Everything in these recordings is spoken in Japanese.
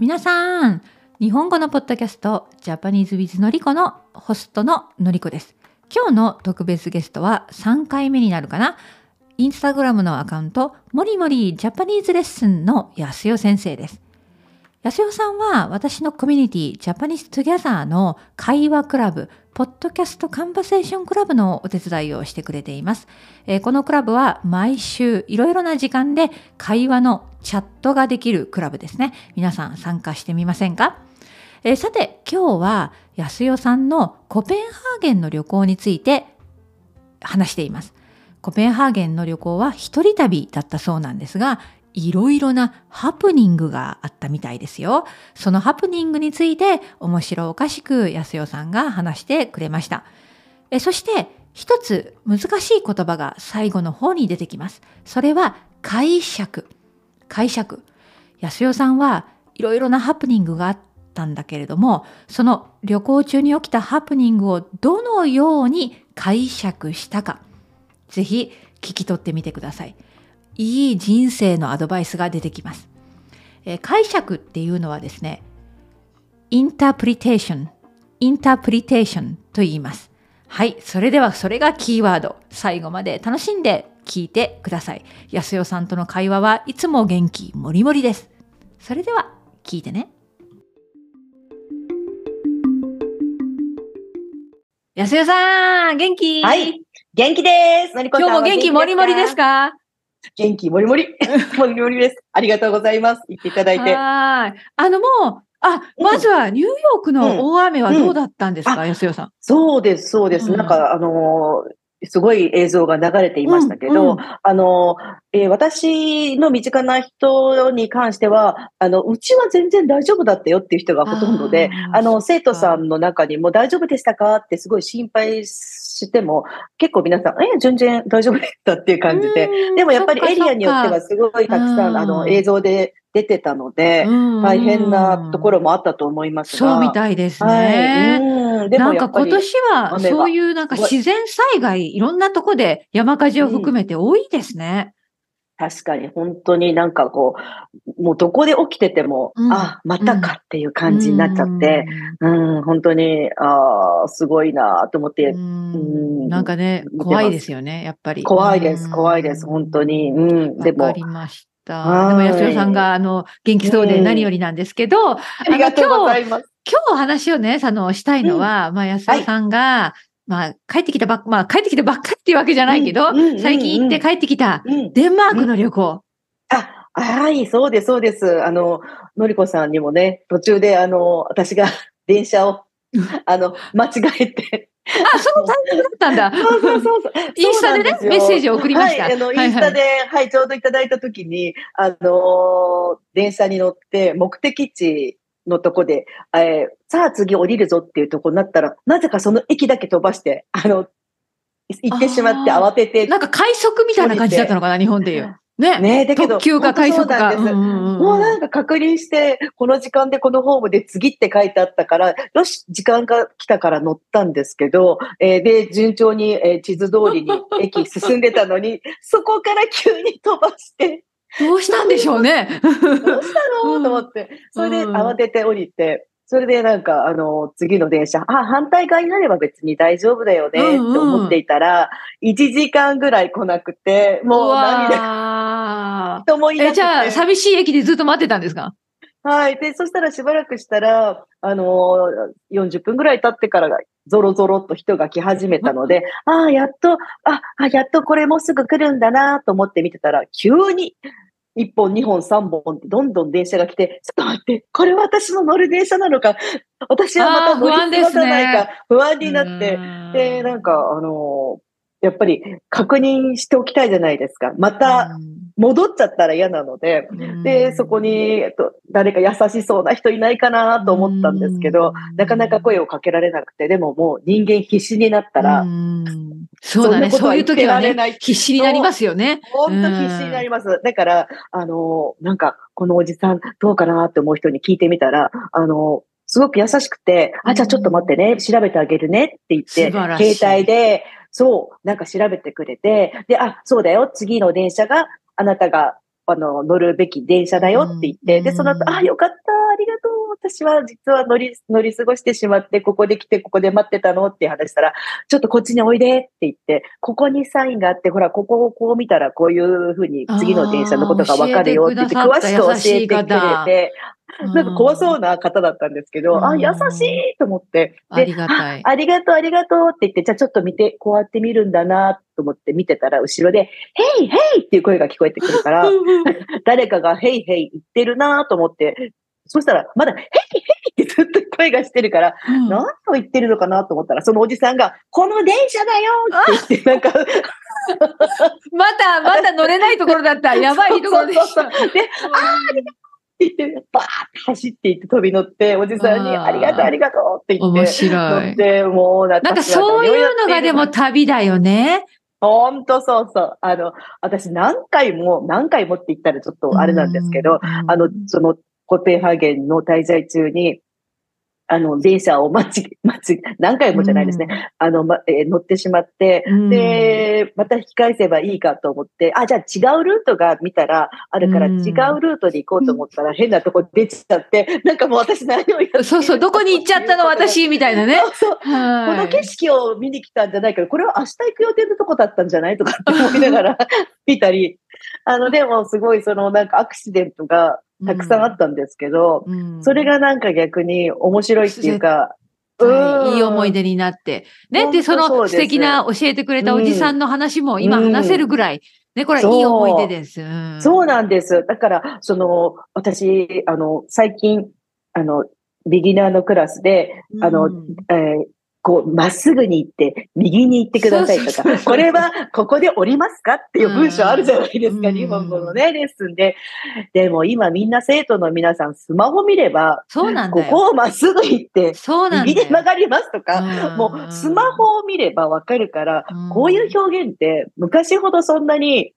皆さん、日本語のポッドキャスト、 Japanese with のりこのホストののりこです。今日の特別ゲストは3回目になるかな？インスタグラムのアカウント、もりもり Japanese Lesson のやすよ先生です。やすよさんは私のコミュニティ、 Japanese Together の会話クラブ、 Podcast Conversation Club のお手伝いをしてくれています。えー、このクラブは毎週いろいろな時間で会話のチャットができるクラブですね。皆さん参加してみませんか？えー、さて今日は安代さんのコペンハーゲンの旅行について話しています。コペンハーゲンの旅行は一人旅だったそうなんですが、いろいろなハプニングがあったみたいですよ。そのハプニングについて面白おかしく安代さんが話してくれました。えそして一つ難しい言葉が最後の方に出てきます。それは解釈。解釈。安代さんはいろいろなハプニングがあったんだけれども、その旅行中に起きたハプニングをどのように解釈したか、ぜひ聞き取ってみてください。いい人生のアドバイスが出てきます。えー、解釈っていうのはですね、インタープリテーション、インタープリテーションと言います。はい、それではそれがキーワード。最後まで楽しんで聞いてください。安代さんとの会話はいつも元気もりもりです。それでは聞いてね。安代さん、元気？はい、元気です。今日も元気もりもりですか？元気もりもり。もりもりです。ありがとうございます。言っていただいて。はい。あのもう、あ、まずはニューヨークの大雨はどうだったんですか、うんうん、安代さん？そうです、そうです。なんか、あのーすごい映像が流れていましたけど、うんうん、あの、えー、私の身近な人に関しては、あの、うちは全然大丈夫だったよっていう人がほとんどで、あの、生徒さんの中にも大丈夫でしたか？ってすごい心配しても、結構皆さん、え、全然大丈夫だったっていう感じで、でもやっぱりエリアによってはすごいたくさん、あの、映像で出てたので、大変なところもあったと思いますが。そうみたいですね。はい、でもなんか今年はそういうなんか自然災害、いろんなとこで山火事を含めて多いですね。確かに、本当になんかこう、もうどこで起きてても、うん、あ、またかっていう感じになっちゃって、うん、うん。本当に、ああ、すごいなと思って、うん、なんかね、怖いですよね、やっぱり。怖いです、怖いです、本当に。うん、でも。わかりました。でも、安代さんが、あの、元気そうで何よりなんですけど、ありがとうございます。今日話をね、あの、したいのは、まあ、安代さんが、はい、まあ、帰ってきたばっか、まあ、帰ってきたばっかっていうわけじゃないけど、最近行って帰ってきた、デンマークの旅行。あ、はい、そうです、そうです。あの、のりこさんにもね、途中で、あの、私が 電車を、あの、間違えて、あ、そのタイミングだったんだ。そうそうそうそう。インスタでね、メッセージを送りました。はい、あの、インスタで、はい、はい、ちょうどいただいたときに、あのー、電車に乗って、目的地のとこで、えー、さあ次降りるぞっていうとこになったら、なぜかその駅だけ飛ばして、あの、行ってしまって慌てて。なんか快速みたいな感じだったのかな、日本でいう。ね。ねだけど。特急か快速か。もうなんか確認して、この時間でこのホームで次って書いてあったから、よし、時間が来たから乗ったんですけど、えー、で、順調に、えー、地図通りに駅進んでたのに、そこから急に飛ばして。どうしたんでしょうね。どうしたの？と思って。それで慌てて降りて、それでなんか、あの、次の電車、あ、反対側になれば別に大丈夫だよねって思っていたら、うんうん、1時間ぐらい来なくて、もう涙。と思いえ、じゃあ、寂しい駅でずっと待ってたんですか？はい。で、そしたらしばらくしたら、あのー、40分ぐらい経ってからゾロゾロっと人が来始めたので、ああ、やっと、あ、あ、やっとこれもうすぐ来るんだなと思って見てたら、急に1本、2本、3本ってどんどん電車が来て、ちょっと待って、これ私の乗る電車なのか、私はまた乗り過ごさないか、不安になって、で、なんか、あのやっぱり確認しておきたいじゃないですか。また戻っちゃったら嫌なので、で、そこに、えっと、誰か優しそうな人いないかなと思ったんですけど、なかなか声をかけられなくて、でももう人間必死になったら、そうだね。そういう時はね、必死になりますよね。本当必死になります。だから、あの、なんか、このおじさんどうかなって思う人に聞いてみたら、あの、すごく優しくて、あ、じゃあちょっと待ってね、調べてあげるねって言って、携帯で、そう、なんか調べてくれて、で、あ、そうだよ、次の電車があなたがあの、乗るべき電車だよって言って、で、その後、あ、よかった、ありがとう。私は実は乗り、乗り過ごしてしまって、ここで来て、ここで待ってたのって話したら、ちょっとこっちにおいでって言って、ここにサインがあって、ほら、ここをこう見たら、こういうふうに次の電車のことがわかるよって言って、詳しく教えてくれて、なんか怖そうな。な方だったんですけど、うんあ、優しいと思って、ありがたい。ありがとう、ありがとうって言って、じゃあちょっと見て、こうやって見るんだなと思って見てたら、後ろで、ヘイヘイっていう声が聞こえてくるから、誰かがヘイヘイ言ってるなと思って、そしたら、まだヘイヘイってずっと声がしてるから、うん何を言ってるのかなと思ったら、そのおじさんが、この電車だよって言って、なんか、まだ、まだ乗れないところだった。やばいところでした。そうそうそうで、って言って、バーって走って行って飛び乗って、おじさんに、ありがとう、ありがとうって言って、面白い。乗って、もう、ななんかそういうのがでも旅だよね。ほんとそうそう。あの、私何回も、何回もって言ったらちょっとあれなんですけど、うん、あの、その、コペンハーゲンの滞在中に、あの、電車を待ち、待ち、何回もじゃないですね。あの、ま、えー乗ってしまって、うん。で、また引き返せばいいかと思って、あ、じゃあ違うルートが見たらあるからうん違うルートで行こうと思ったら変なとこ出ちゃって、なんかもう私何をやってるそうそう、どこに行っちゃったの 私みたいなね。そうそう。こはいの景色を見に来たんじゃないけど、これは明日行く予定のとこだったんじゃないとかって思いながら 見たり、あの、でもすごいそのなんかアクシデントがたくさんあったんですけど、うんそれがなんか逆に面白いっていうか、はいいい思い出。出になって。ね。で、その素敵な教えてくれたおじさんの話も今話せるぐらい、ね、これはいい思い出です。うんそうなんです。だから、その、私、あの、最近、あの、ビギナーのクラスで、あのうんえーこう、まっすぐに行って、右に行ってくださいとか、これはここで降りますかっていう文章あるじゃないですか、うん日本語のね、レッスンで。でも今みんな生徒の皆さん、スマホ見れば、そうなん。ここをまっすぐ行って、そうなんだよ。右で曲がりますとか、うんもうスマホを見ればわかるから、うんこういう表現って昔ほどそんなに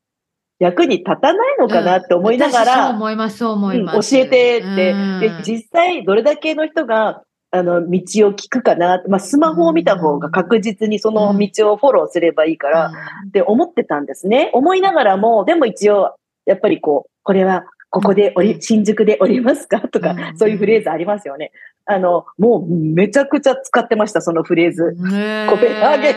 役に立たないのかなって思いながら、思います、そう思います。うん教えてって、うんで、実際どれだけの人が、あの、道を聞くかな、まあ、スマホを見た方が確実にその道をフォローすればいいから、って思ってたんですね。思いながらも、でも一応、やっぱりこう、これは、ここで降り、うん新宿で降りますか？とか、うんそういうフレーズありますよね。あの、もうめちゃくちゃ使ってました、そのフレーズ。コペンハーゲン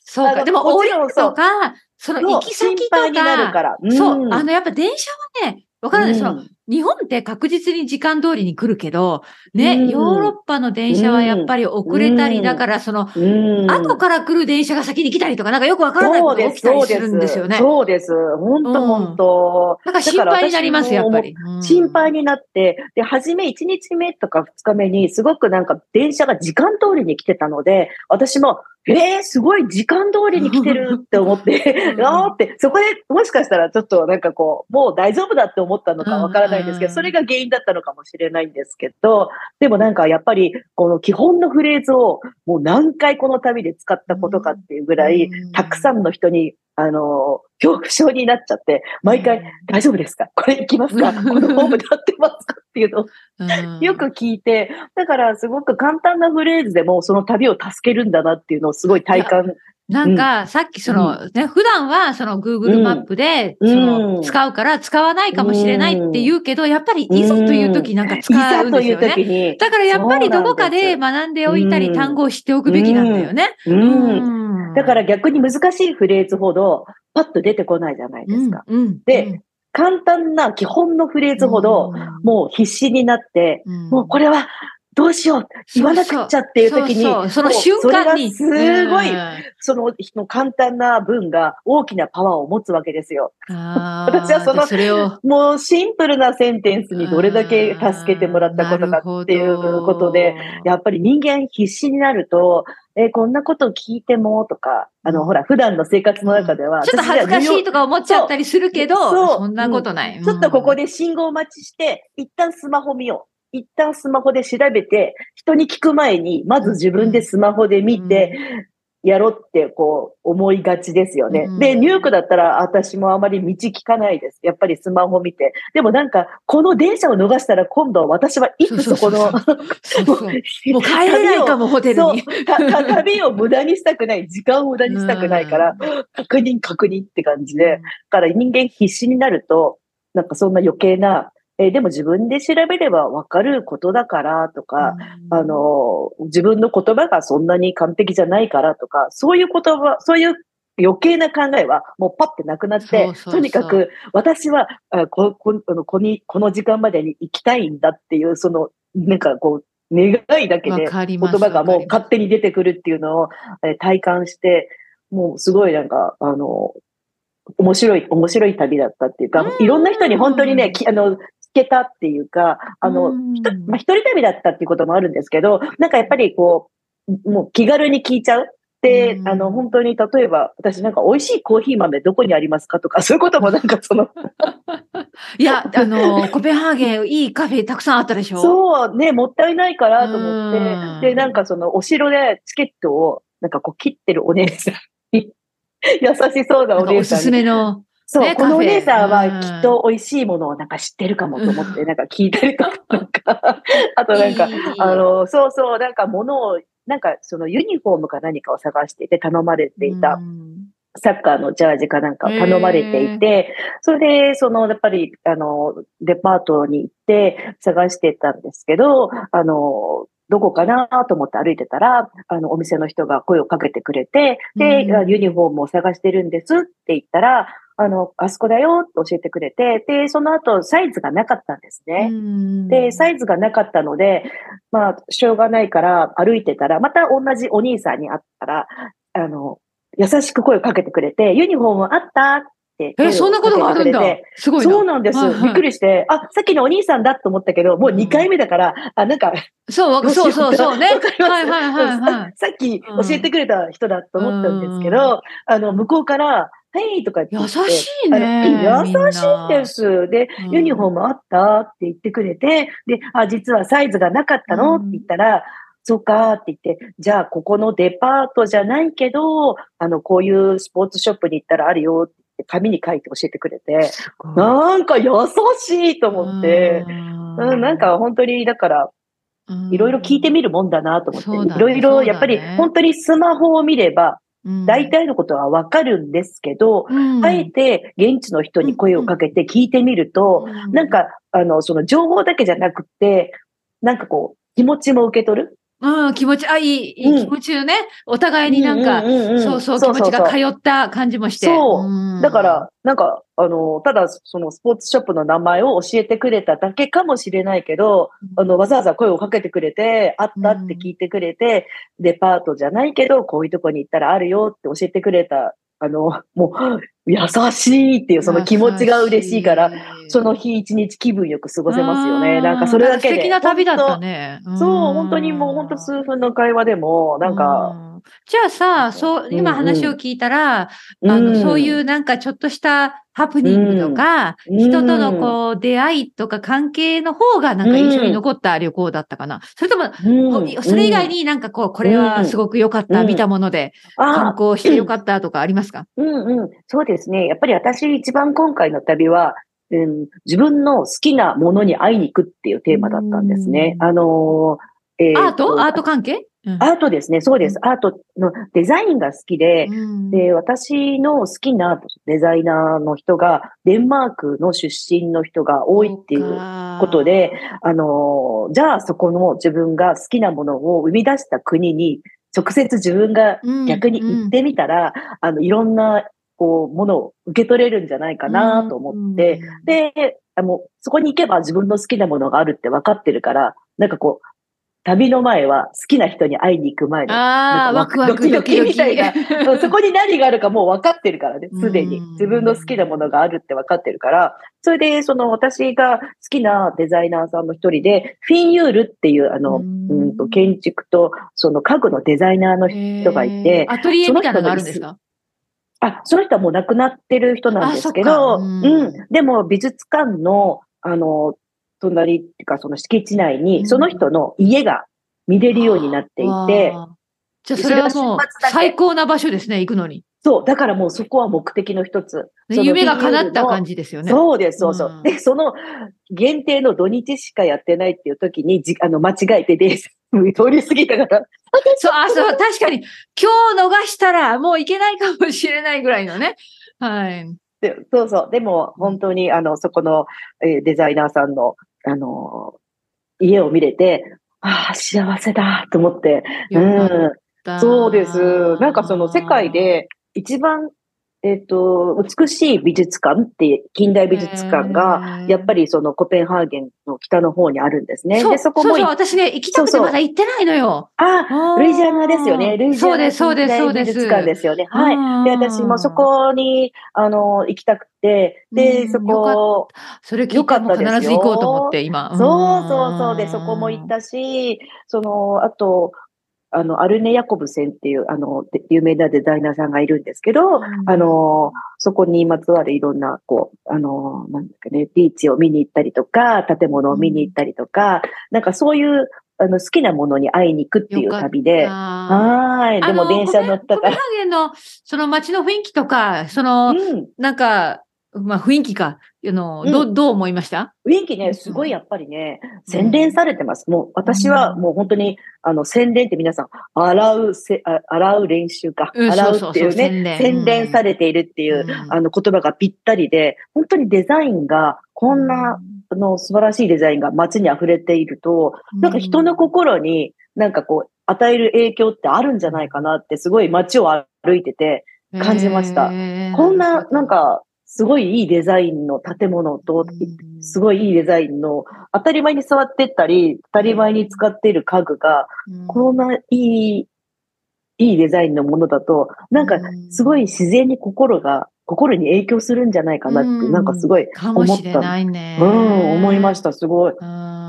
そうか。でも、も降りるとか、その行き先とか、心配になるから。そう、んあの、やっぱ電車はね、わかるんですよ。うん日本って確実に時間通りに来るけど、ね、うんヨーロッパの電車はやっぱり遅れたり、うんだからその、うん後から来る電車が先に来たりとか、なんかよくわからないことが起きたりするんですよね。そうです。本当本当。だから心配になります、やっぱり。うん心配になって、で、初め1日目とか2日目にすごくなんか電車が時間通りに来てたので、私も、えー、すごい時間通りに来てるって思って、うん あーって、そこでもしかしたらちょっとなんかこう、もう大丈夫だって思ったのかわからないんですけど、うん。それが原因だったのかもしれないんですけど、でもなんかやっぱりこの基本のフレーズをもう何回この旅で使ったことかっていうぐらい、うん。たくさんの人に、あの、恐怖症になっちゃって、毎回、大丈夫ですか？これ行きますか？うんこのホームで合ってますか？っていうのをうん。よく聞いて、だからすごく簡単なフレーズでもその旅を助けるんだなっていうのをすごい体感。なんか、さっきその、ね、普段はその Google マップで、うんその、うん。使うから使わないかもしれないって言うけど、やっぱりいざという時なんか使ううん。ですよね。だからやっぱりどこかで学んでおいたり、うん単語を知っておくべきなんだよね。うん。うん。だから逆に難しいフレーズほどパッと出てこないじゃないですか。で、簡単な基本のフレーズほど、もう必死になって、うん、もうこれはどうしよう言わなくっちゃっていう時に、その瞬間に。すごい、うんその人の簡単な文が大きなパワーを持つわけですよ。私はそのそれを、もうシンプルなセンテンスにどれだけ助けてもらったことかっていうことで、やっぱり人間必死になると、えーこんなこと聞いてもとか、あの、うんほら、普段の生活の中では、ちょっと恥ずかしいとか思っちゃったりするけど、そんなことない。ちょっとここで、で信号待ちして、一旦スマホ見よう。一旦スマホで調べて、人に聞く前に、まず自分でスマホで見て、やろうってこう思いがちですよね。うん。で、ニューヨークだったら私もあまり道聞かないです。やっぱりスマホ見て。でもなんか、この電車を逃したら今度は私はいつそこの、もう帰れないかも、ホテルそう。に。旅を無駄にしたくない、時間を無駄にしたくないから、確認確認って感じで、だから人間必死になると、なんかそんな余計な、えーでも自分で調べればわかることだからとか、あの、自分の言葉がそんなに完璧じゃないからとか、そういう言葉、そういう余計な考えはもうパッてなくなって、とにかく私はあここあのこにこの時間までに行きたいんだっていう、その、なんかこう、願いだけわで言葉がもう勝手に出てくるっていうのを、えー体感して、もうすごいなんか、あの、面白い、面白い旅だったっていうか、うん。いろんな人に本当にね、きあの、聞けたっていうか、あの、うんひとまあ、一人旅だったっていうこともあるんですけど、なんかやっぱりこう、もう気軽に聞いちゃう。で、うんあの、本当に例えば、私なんか美味しいコーヒー豆どこにありますかとか、そういうこともなんかその、いや、あの、コペンハーゲン、いいカフェたくさんあったでしょ？そうね、もったいないからと思って、うんで、なんかその、お城でチケットを、なんかこう切ってるお姉さんに、優しそうなおすすお姉さんに、めの。そう、ねこのお姉さんはきっと美味しいものをなんか知ってるかもと思って、なんか聞いたりとか、なんか、あとなんか、あの、そうそう、なんか物を、なんかそのユニフォームか何かを探していて頼まれていたうん。サッカーのジャージかなんかを頼まれていて、それで、その、やっぱり、あの、デパートに行って探してたんですけど、あの、どこかなと思って歩いてたら、あの、お店の人が声をかけてくれて、で、うんあユニフォームを探してるんですって言ったら、あの、あそこだよって教えてくれて、で、その後、サイズがなかったんですね。で、サイズがなかったので、まあ、しょうがないから歩いてたら、また同じお兄さんに会ったら、あの、優しく声をかけてくれて、ユニフォームあったって声をえ、そんなことがあるんだ。すごいな。そうなんです、はいはいびっくりして、あ、さっきのお兄さんだと思ったけど、もう2回目だから、あ、なんか、そう、わそうそうそうね。わかります？はいはいはいはい。さ さっき教えてくれた人だと思ったんですけど、あの、向こうから、はいとか言って。優しいね優しいです。で、うんユニフォームあった？って言ってくれて、で、あ、実はサイズがなかったの、うんって言ったら、そうかって言って、じゃあここのデパートじゃないけど、あの、こういうスポーツショップに行ったらあるよっって紙に書いて教えてくれて、なんか優しいと思って、うん、なん、か本当に、だから、いろいろ聞いてみるもんだなと思って、いろいろやっぱり本当にスマホを見ればうん。大、体のことはわかるんですけど、うん。あえて現地の人に声をかけて聞いてみると、うん。なんか、あの、その情報だけじゃなくて、なんかこう、気持ちも受け取る。うん、気持ち、あ、いい、いいうん。気持ちをね、お互いになんか、そうそう、気持ちが通った感じもして。そう。うん。だから、、なんか、あの、ただ、そのスポーツショップの名前を教えてくれただけかもしれないけど、あの、わざわざ声をかけてくれて、あったって聞いてくれて、デパートじゃないけど、こういうとこに行ったらあるよって教えてくれた、あの、もう、優しいっていうその気持ちが嬉しいから、その日一日気分よく過ごせますよね。なんかそれだけで。素敵な旅だったね。そう、本当にもう本当数分の会話でも、なんか、うん。じゃあさ、そう、今話を聞いたら、あの、そういうなんかちょっとしたハプニングとか、うん。人とのこう、出会いとか関係の方がなんか印象に残った旅行だったかな。それとも、うん、ほそれ以外になんかこう、これはすごく良かった、うん。見たもので、あ観光して良かったとかありますか？うんうん。そうですね。やっぱり私一番今回の旅は、うん、自分の好きなものに会いに行くっていうテーマだったんですね。うん。あのーえアート？アート関係？うんアートですね。そうです。アートのデザインが好きで、うん。で、私の好きなデザイナーの人が、デンマークの出身の人が多いっていうことで、あのーじゃあそこの自分が好きなものを生み出した国に、直接自分が逆に行ってみたら、あの、いろんな、こう、ものを受け取れるんじゃないかなと思って、、で、あの、そこに行けば自分の好きなものがあるって分かってるから、なんかこう、旅の前は好きな人に会いに行く前の、ああ、ワクワク。ドキドキドキドキ。みたいなそこに何があるかもう分かってるからね、すでに。うん。自分の好きなものがあるって分かってるから、それで、その私が好きなデザイナーさんの一人で、フィンユールっていう、あの、ううんんと建築と、その家具のデザイナーの人人がいてアトリエみたいなのがあるんですか？あ、その人はもう亡くなってる人なんですけあど、うん。でも美術館の、あの、隣っていうかその敷地内うんに、その人の家が見れるようになっていて、じゃあそれはもう最高な場所ですね、行くのに。そう、だからもうそこは目的の一つ。夢が叶った感じですよね。そうです、そうそう。うんで、その限定の土日しかやってないっていう時に、じあの、間違えてで、通り過ぎたから、そう、あ、そう、確かに、今日逃したらもう行けないかもしれないぐらいのね。はい。でそうそう。でも、本当に、あの、そこの、えーデザイナーさんの、あのー家を見れて、ああ、幸せだと思って。うん。たそうです。なんかその世界、で一番、えっ、と、美しい美術館って、近代美術館が、やっぱり、りそのコペンハーゲンの北の方にあるんですね。そうで、そこもいそうそう、私ね、行きたくてそうそうまだ行ってないのよ。あ、ルイジアナですよね。ルイジアナ。近代美術館ですよね。はい。いで、私もそこに、あの、行きたくて、で、うんそこ、それ聞よいたですよ必ず行こうと思って、今。そうそうそう。で、そこも行ったし、その、あと、あの、アルネ・ヤコブセンっていう、あの、で有名なデザイナーさんがいるんですけど、うんあの、そこにまつわるいろんな、こう、あの、なんだかね、ビーチを見に行ったりとか、建物を見に行ったりとか、なんかそういう、あの、好きなものに会いに行くっていう旅で、あはーい。ーでも電車乗ったからコペン。ハーゲンの、その街の雰囲気とか、その、うん。なんか、まあ雰囲気か、あの、うん。どう、どう思いました？雰囲気ね、すごいやっぱりね、洗練されてます。もう私はもう本当に、あの、洗練って皆さん、洗うせ、あ洗う練習か。うん洗そうっていうね、洗練。されているっていう、うん。あの言葉がぴったりで、本当にデザインが、こんな、あの素晴らしいデザインが街に溢れていると、なんか人の心に、なんかこう、与える影響ってあるんじゃないかなって、すごい街を歩いてて、感じました。こんな、なん、か、すごいいいデザインの建物と、すごいいいデザインの、当たり前に触ってったり、当たり前に使っている家具が、こんないい、いいデザインのものだと、なんか、すごい自然に心が、心に影響するんじゃないかなって、うんなんかすごいかも思った。しれないね。うん、思いました。すごい。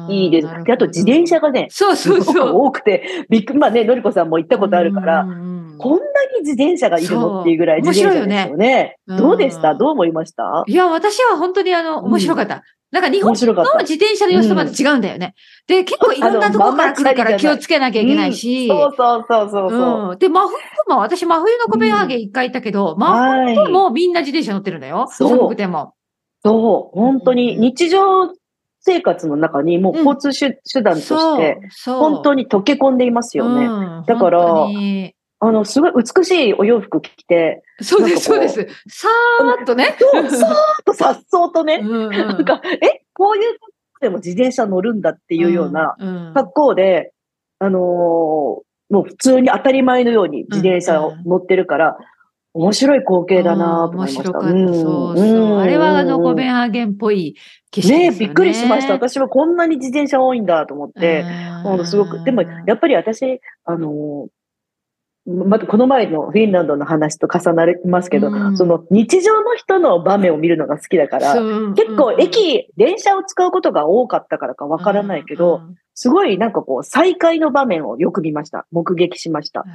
いいです。で、あと自転車がね、そうそうそう。多くて、びっくり、まあね、のりこさんも行ったことあるから、うんうんうんこんなに自転車がいるの？っていうぐらい自転車ですよね。面白いよねどうでした？うんどう思いました？いや、私は本当にあの、面白かった。なんか日本の自転車の様子とまた違うんだよね。で、結構いろんなところから来るから気をつけなきゃいけないし。うんそうそうそうそうそう。うんで、真冬も、私真冬のコペンハーゲン一回行ったけど、真はい冬もみんな自転車乗ってるんだよ。そう寒くても。そう、本当にうん日常生活の中にもう交通手,、手段として。本当に溶け込んでいますよね。うんだからあの、すごい美しいお洋服着て、そうです、そうです。さーっとね。そう、そーっとさっそうとね、うんうんなんか、え、こういうでも自転車乗るんだっていうようなうん格好で、あのーもう普通に当たり前のように自転車を乗ってるから、面白い光景だなと思いました。うん面白かった。そうそう。あれはあの、コペンンハーゲンっぽい景色ね。ねびっくりしました。私はこんなに自転車多いんだと思って、ほんとすごく、でもやっぱり私、あのーまたこの前のフィンランドの話と重なりますけど、うん。その日常の人の場面を見るのが好きだから、結構うん駅、電車を使うことが多かったからかわからないけど、うんすごいなんかこう再会の場面をよく見ました。目撃しました。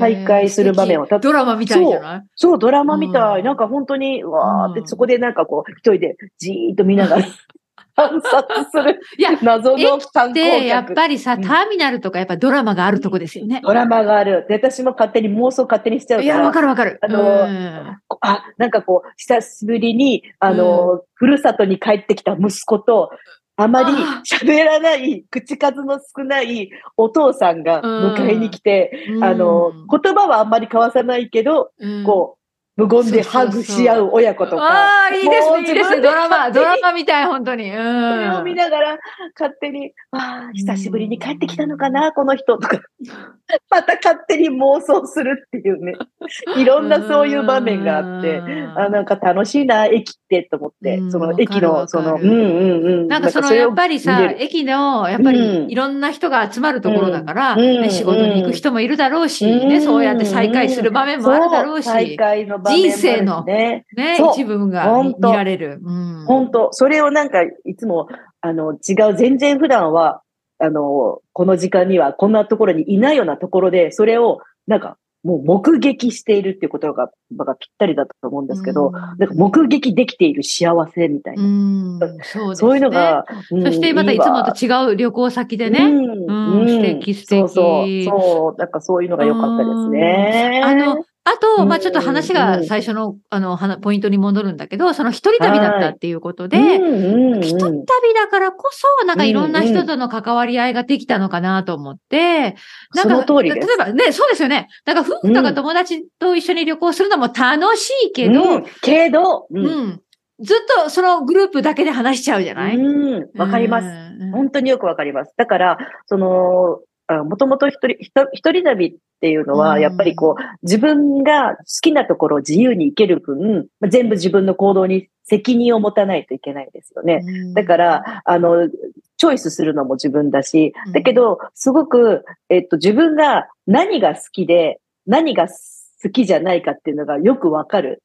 再会する場面を。ドラマみたいじゃない？そう、ドラマみたい。うん。なんか本当に、うわーって、うんそこでなんかこう、一人でじーっと見ながら 観察するいや、謎の観光で、やっ客。ぱりさ、うんターミナルとかやっぱドラマがあるとこですよね。ドラマがある。で、私も勝手に妄想勝手にしちゃういや、わから。かるわかる。あのうんあ、なんかこう、久しぶりに、あの、ふるさとに帰ってきた息子と、あまりあ喋らない、口数の少ないお父さんが迎えに来て、あの、言葉はあんまり交わさないけど、うんこう、無言でハグし合う親子とか。ああ、いいですね、いいですね。ドラマ、ドラマみたい、本当に。うそれを見ん。ながら、勝手に、ああ、久しぶりに帰ってきたのかな、この人とか、また勝手に妄想するっていうね。いろんなそういう場面があって、あなんか楽しいな、駅ってと思って。う、んその駅の、その、うんうんうん。なんかそのやっぱりさ駅のやっぱうん。りいろんな人が集まるところだから、仕事に行く人もいるだろうし、うん。ね、そうやって再会する場面もあるだろうし、再会の人生のね。一部が見られる。うん。本当。それをなんか、いつも、あの、違う、全然普段は、あの、この時間にはこんなところにいないようなところで、それを、なんか、もう目撃しているっていうことががぴったりだったと思うんですけど、うん。なんか目撃できている幸せみたいな。うん。そうですね。そういうのが、うん。そしてまたいつもと違う旅行先でね。うん。うん。素敵素敵。そうそう、そう、なんかそういうのが良かったですね。あの、あと、うんまあちょっと話が最初の、あの、はなポイントに戻るんだけど、その一人旅だったっていうことで、うんうんうん。一人旅だからこそ、なんかいろんな人との関わり合いができたのかなと思って、なんそか、の通りです。例えばね、そうですよね。だから夫婦とか友達と一緒に旅行するのも楽しいけど、うん。けど、ううん。ん、ずっとそのグループだけで話しちゃうじゃない？うん、わかります。うん。本当によくわかります。だから、その、もともと一人、一人旅っていうのは、うん。やっぱりこう、自分が好きなところを自由に行ける分、まあ全部自分の行動に責任を持たないといけないですよね。うん。だから、あの、チョイスするのも自分だしうん、だけど、すごく、えっと、自分が何が好きで、何が好きじゃないかっていうのがよくわかる。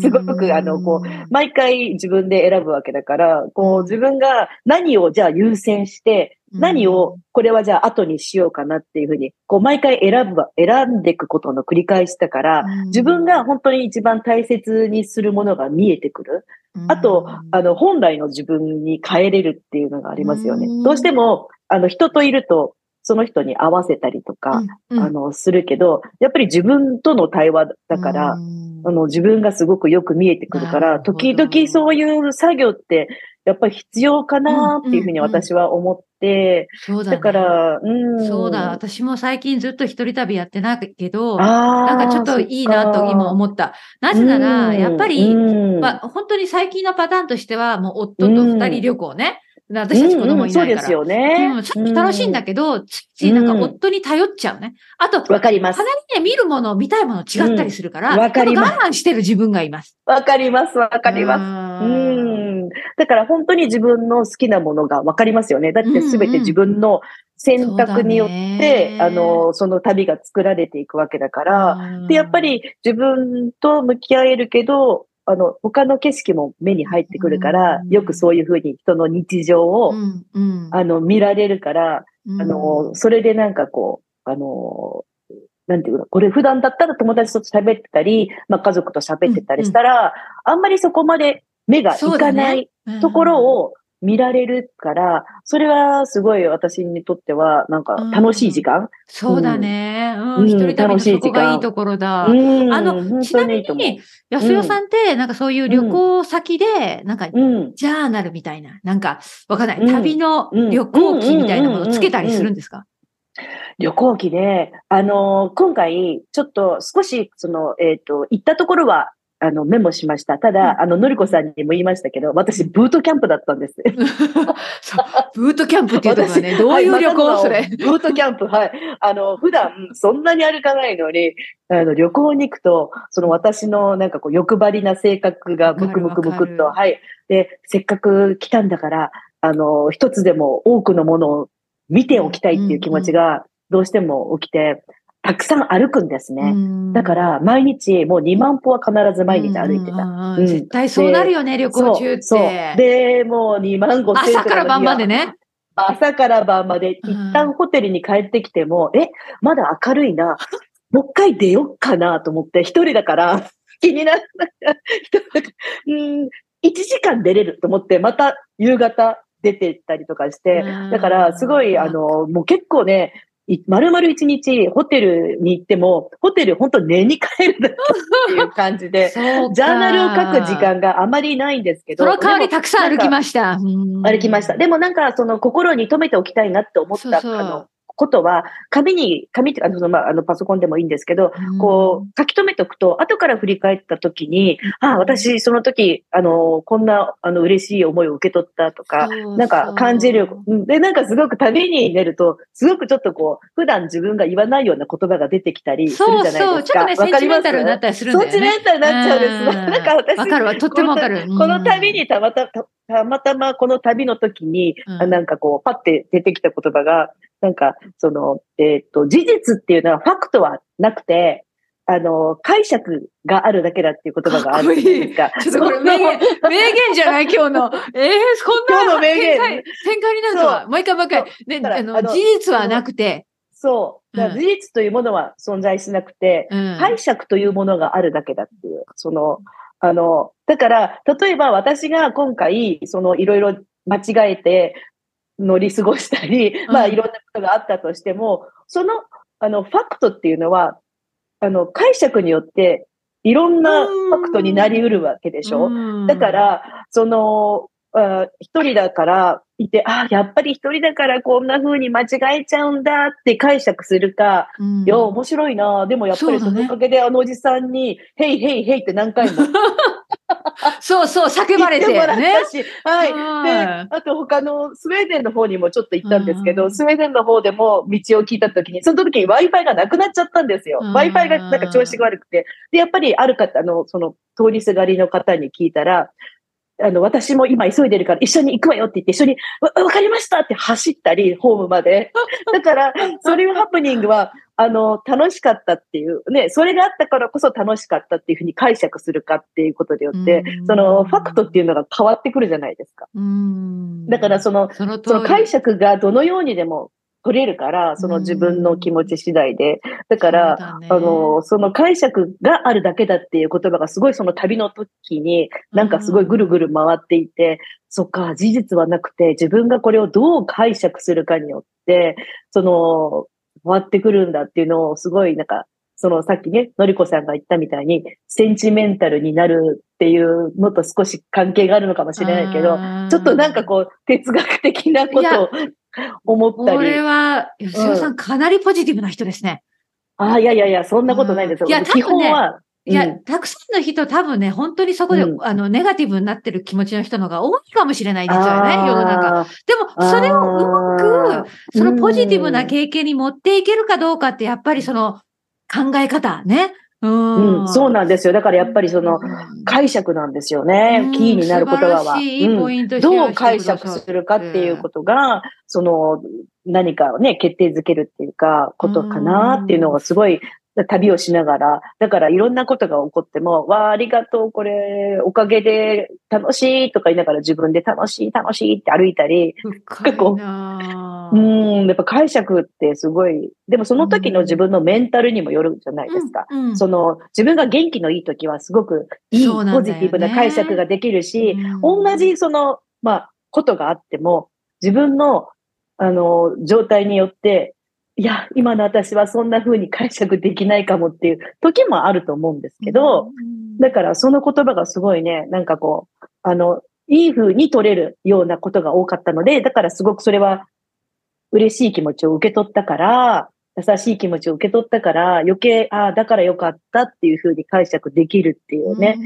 すごくあのこ毎回自分で選ぶわけだから、こう自分が何をじゃあ優先して、何を、これはじゃあ後にしようかなっていうふうに、こう毎回選ぶ、選んでいくことの繰り返しだから、自分が本当に一番大切にするものが見えてくる。あと、あの、本来の自分に変えれるっていうのがありますよねうん。どうしても、あの、人といると、その人に合わせたりとか、うん、あの、するけど、やっぱり自分との対話だから、うん。あの、自分がすごくよく見えてくるから、時々そういう作業って、やっぱり必要かなっていうふうに私は思って、そうだ,、ね、だから、うん。そうだ、私も最近ずっと一人旅やってないけど、ななんかちょっといいなと今思った。なぜなら、やっぱり、まあ、本当に最近のパターンとしては、もう夫と二人旅行ね。私たち子供いないから。そうですよね。うん、さっき楽しいんだけど、ついなんか夫に頼っちゃうね。あと、わかります。離れて見るもの、見たいもの違ったりするから、わかります。我慢してる自分がいます。わかります、わかります。うん。だから本当に自分の好きなものがわかりますよね。だってすべて自分の選択によって、あの、その旅が作られていくわけだから、で、やっぱり自分と向き合えるけど、あの、他の景色も目に入ってくるから、よくそういうふうに人の日常を、あの、見られるから、うん、あの、それでなんかこう、あの、なんていうの、これ普段だったら友達と喋ってたり、まあ家族と喋ってたりしたら、あんまりそこまで目がいかないところを見られるから、それはすごい私にとっては、なんか楽しい時間、うん、そうだね。うん。一人旅のそこがいいところだ。うん、あの、ちなみに、安代さんって、なんかそういう旅行先で、なんか、ジャーナルみたいな、なんか、わかんない、旅の旅行記みたいなものをつけたりするんですか？旅行記ね、あのー、今回、ちょっと少し、その、えっ、ー、と、行ったところは、あの、メモしました。ただ、あの、のりこさんにも言いましたけど、私、ブートキャンプだったんです。ブートキャンプっていうとこね、どういう旅行、はい、それ。ブートキャンプ、はい。あの、普段、そんなに歩かないのに、あの、旅行に行くと、その私のなんかこう、欲張りな性格がムクムクムクっと、はい。で、せっかく来たんだから、あの、一つでも多くのものを見ておきたいっていう気持ちが、どうしても起きて、たくさん歩くんですね。だから、毎日、もう2万歩は必ず毎日歩いてた。うん、絶対そうなるよね、旅行中って。そう。で、もう2万5千朝から晩までね。朝から晩まで、一旦ホテルに帰ってきても、え、まだ明るいな。もう一回出よっかなと思って、一人だから、気にならない。うん、1時間出れると思って、また夕方出てったりとかして、だから、すごい、あの、もう結構ね、まるまる一日ホテルに行っても、ホテル本当寝に帰るっていう感じで、ジャーナルを書く時間があまりないんですけど。その代わりたくさん歩きました。歩きました。でもなんかその心に留めておきたいなって思った、あの、ことは、紙に、紙って、あの、まあ、あの、パソコンでもいいんですけど、うん、こう、書き留めておくと、後から振り返った時に、ああ、私、その時、あの、こんな、あの、嬉しい思いを受け取ったとか、なんか感じる。で、なんかすごく旅に出ると、すごくちょっとこう、普段自分が言わないような言葉が出てきたりするじゃないですか。そうそう、ちょっとね、センチメンタルになったりするんだよね。センチメンタルになっちゃうんです。なんか私、わかるわ、とってもわかる。この旅にたまたま、たまたまこの旅の時に、うん、なんかこう、パッて出てきた言葉が、なんか、その、えっ、ー、と、事実っていうのはファクトはなくて、あの、解釈があるだけだっていう言葉があるじゃないですか。ちょっとこれ名言、名言じゃない今日の。ええー、こんなの名言展開展開になるとは。もう一回もう一回。ね、あの、事実はなくて、そう。事実というものは存在しなくて、うん解釈というものがあるだけだっていう。その、あの、だから、例えば私が今回、そのいろいろ間違えて乗り過ごしたり、まあうんいろんながあったとしても、その、あの、ファクトっていうのは、あの、解釈によって、いろんなファクトになり得るわけでしょ、うん。だから、その、あ一人だからいて、あやっぱり一人だからこんな風に間違えちゃうんだって解釈するか、うん。いや、面白いな。でもやっぱりそのおかげであのおじさんに、ヘイヘイヘイって何回もそうそう、叫言ばれてってもらっね。たし、はい。はいで、あと他のスウェーデンの方にもちょっと行ったんですけど、うんスウェーデンの方でも道を聞いたときに、その時に Wi-Fi がなくなっちゃったんですよ。うん Wi-Fi がなんか調子が悪くて。で、やっぱりある方、あの、その通りすがりの方に聞いたら、あの、私も今急いでるから一緒に行くわよって言って一緒に、わわかりましたって走ったり、ホームまで。だから、そういうハプニングは、あの、楽しかったっていう、ね、それがあったからこそ楽しかったっていうふうに解釈するかっていうことによってうん、その、ファクトっていうのが変わってくるじゃないですか。うんだからその、その解釈がどのようにでも取れるから、その自分の気持ち次第で。だから、ね。あの、その解釈があるだけだっていう言葉がすごいその旅の時に、なんかすごいぐるぐる回っていて、そっか、事実はなくて、自分がこれをどう解釈するかによって、その、変わってくるんだっていうのをすごいなんか、そのさっきね、のりこさんが言ったみたいに、センチメンタルになるっていうのと少し関係があるのかもしれないけど、ちょっとなんかこう、哲学的なことを 思ったこれり。は、吉尾さん、かなりポジティブな人ですね。ああ、いやいやいや、そんなことないですよ。うんいや基本は、いや、うんたくさんの人多分ね、本当にそこで、うんあの、ネガティブになってる気持ちの人の方が多いかもしれないですよね、世の中。あでも、それをうまく、そのポジティブなうん経験に持っていけるかどうかって、やっぱりその考え方ね。うん、そうなんですよ。だからやっぱりその、うん解釈なんですよね。キーになる言葉は。素晴らしいいいポイントシェどう解釈するかっていうことが、その、何かをね、決定づけるっていうか、ことかなっていうのがすごい、旅をしながら、だからいろんなことが起こっても、わあ、ありがとう、これ、おかげで楽しいとか言いながら自分で楽しい、楽しいって歩いたり、深いなうぁん、やっぱ解釈ってすごい、でもその時の自分のメンタルにもよるじゃないですか。うんうん。その、自分が元気のいい時はすごくいい、ポジティブな解釈ができるし、うん。同じその、まあ、ことがあっても、自分の、あの、状態によって、いや、今の私はそんな風に解釈できないかもっていう時もあると思うんですけど、だからその言葉がすごいね、なんかこう、あの、いい風に取れるようなことが多かったので、だからすごくそれは嬉しい気持ちを受け取ったから、優しい気持ちを受け取ったから、余計、ああ、だからよかったっていう風に解釈できるっていうね、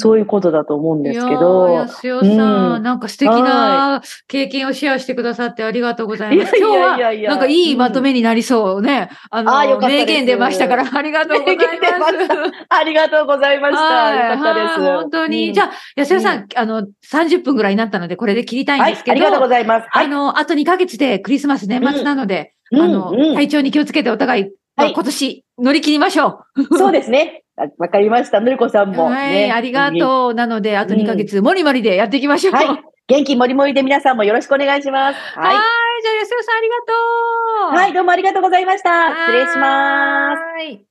そういうことだと思うんですけど、いやー安代さん、うんなんか素敵な経験をシェアしてくださってありがとうございます。いやいや今日は、いやいやなんかいいまとめになりそうね。あの、あーよかったです名言出ましたから、ありがとうござい名言出まます。ありがとうございました。はいよかったです。はい本当に。うんじゃあ、安代さん、あの、30分ぐらいになったので、これで切りたいんはいです、けど、ありがとうございます。はい。あの、あと2ヶ月でクリスマス年末なので、うんあの、うん体調に気をつけてお互い、はい今年乗り切りましょう。そうですね。あわかりました。ぬるこさんも、ね。はい、ありがとう。なので、あと2ヶ月、もりもりでやっていきましょう。はいはい。元気もりもりで皆さんもよろしくお願いします。はじゃあ、安代さんありがとう。い。はい、どうもありがとうございました。失礼します。はい。